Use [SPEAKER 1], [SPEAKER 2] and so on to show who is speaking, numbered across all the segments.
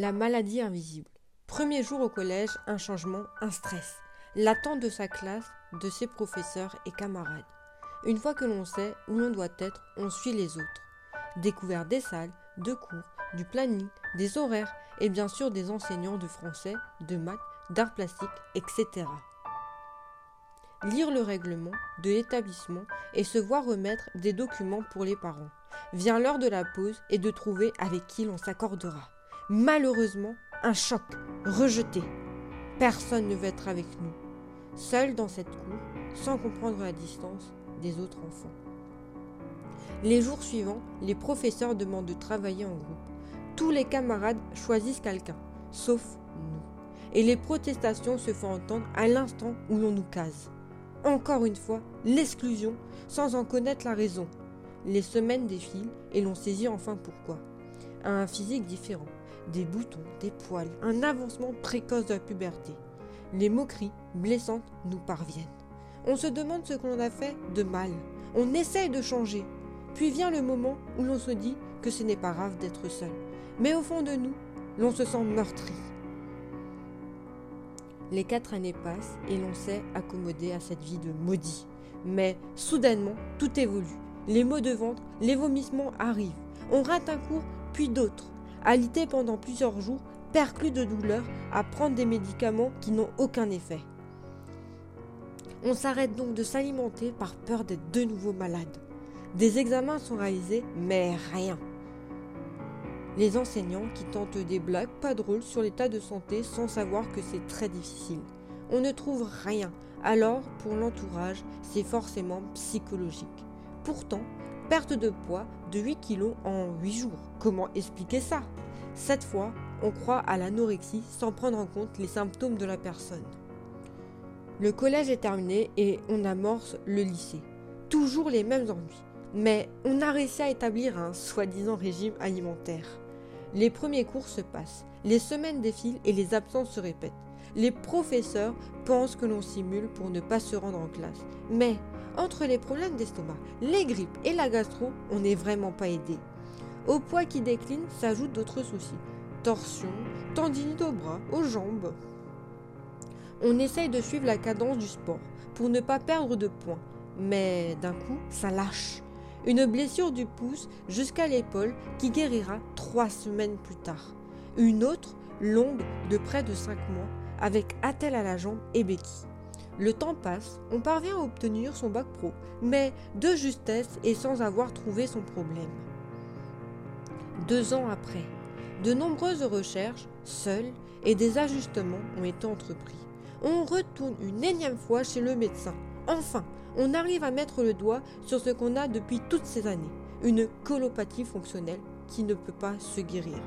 [SPEAKER 1] La maladie invisible. Premier jour au collège, un changement, un stress. L'attente de sa classe, de ses professeurs et camarades. Une fois que l'on sait où l'on doit être, on suit les autres. Découverte des salles, de cours, du planning, des horaires et bien sûr des enseignants de français, de maths, d'art plastique, etc. Lire le règlement de l'établissement et se voir remettre des documents pour les parents. Vient l'heure de la pause et de trouver avec qui l'on s'accordera. Malheureusement, un choc, rejeté. Personne ne veut être avec nous, seul dans cette cour, sans comprendre la distance des autres enfants. Les jours suivants, les professeurs demandent de travailler en groupe. Tous les camarades choisissent quelqu'un, sauf nous. Et les protestations se font entendre à l'instant où l'on nous case. Encore une fois, l'exclusion, sans en connaître la raison. Les semaines défilent et l'on saisit enfin pourquoi. Un physique différent, des boutons, des poils, un avancement précoce de la puberté. Les moqueries blessantes nous parviennent. On se demande ce qu'on a fait de mal. On essaye de changer. Puis vient le moment où l'on se dit que ce n'est pas grave d'être seul. Mais au fond de nous, l'on se sent meurtri. Les quatre années passent et l'on s'est accommodé à cette vie de maudit. Mais soudainement, tout évolue. Les maux de ventre, les vomissements arrivent. On rate un cours, puis d'autres alité pendant plusieurs jours, perclus de douleur, à prendre des médicaments qui n'ont aucun effet. On s'arrête donc de s'alimenter par peur d'être de nouveau malade. Des examens sont réalisés, mais rien. Les enseignants qui tentent des blagues pas drôles sur l'état de santé sans savoir que c'est très difficile. On ne trouve rien, alors pour l'entourage, c'est forcément psychologique. Pourtant, Perte de poids de 8 kg en 8 jours. Comment expliquer ça? Cette fois, on croit à l'anorexie sans prendre en compte les symptômes de la personne. Le collège est terminé et on amorce le lycée. Toujours les mêmes ennuis. Mais on a réussi à établir un soi-disant régime alimentaire. Les premiers cours se passent, les semaines défilent et les absences se répètent. Les professeurs pensent que l'on simule pour ne pas se rendre en classe. Mais entre les problèmes d'estomac, les grippes et la gastro, on n'est vraiment pas aidé. Au poids qui décline s'ajoutent d'autres soucis. Torsion, tendinite aux bras, aux jambes. On essaye de suivre la cadence du sport pour ne pas perdre de points. Mais d'un coup, ça lâche. Une blessure du pouce jusqu'à l'épaule qui guérira trois semaines plus tard. Une autre, longue, de près de cinq mois, avec attelle à la jambe et béquille. Le temps passe, on parvient à obtenir son bac pro, mais de justesse et sans avoir trouvé son problème. Deux ans après, de nombreuses recherches, seules, et des ajustements ont été entrepris. On retourne une énième fois chez le médecin. Enfin, on arrive à mettre le doigt sur ce qu'on a depuis toutes ces années, une colopathie fonctionnelle qui ne peut pas se guérir.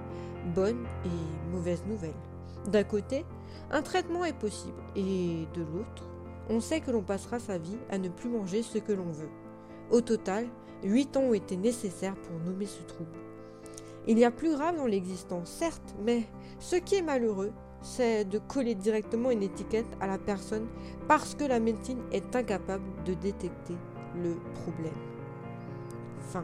[SPEAKER 1] Bonne et mauvaise nouvelle. D'un côté, un traitement est possible et de l'autre, on sait que l'on passera sa vie à ne plus manger ce que l'on veut. Au total, 8 ans ont été nécessaires pour nommer ce trouble. Il y a plus grave dans l'existence, certes, mais ce qui est malheureux, c'est de coller directement une étiquette à la personne parce que la médecine est incapable de détecter le problème. Fin.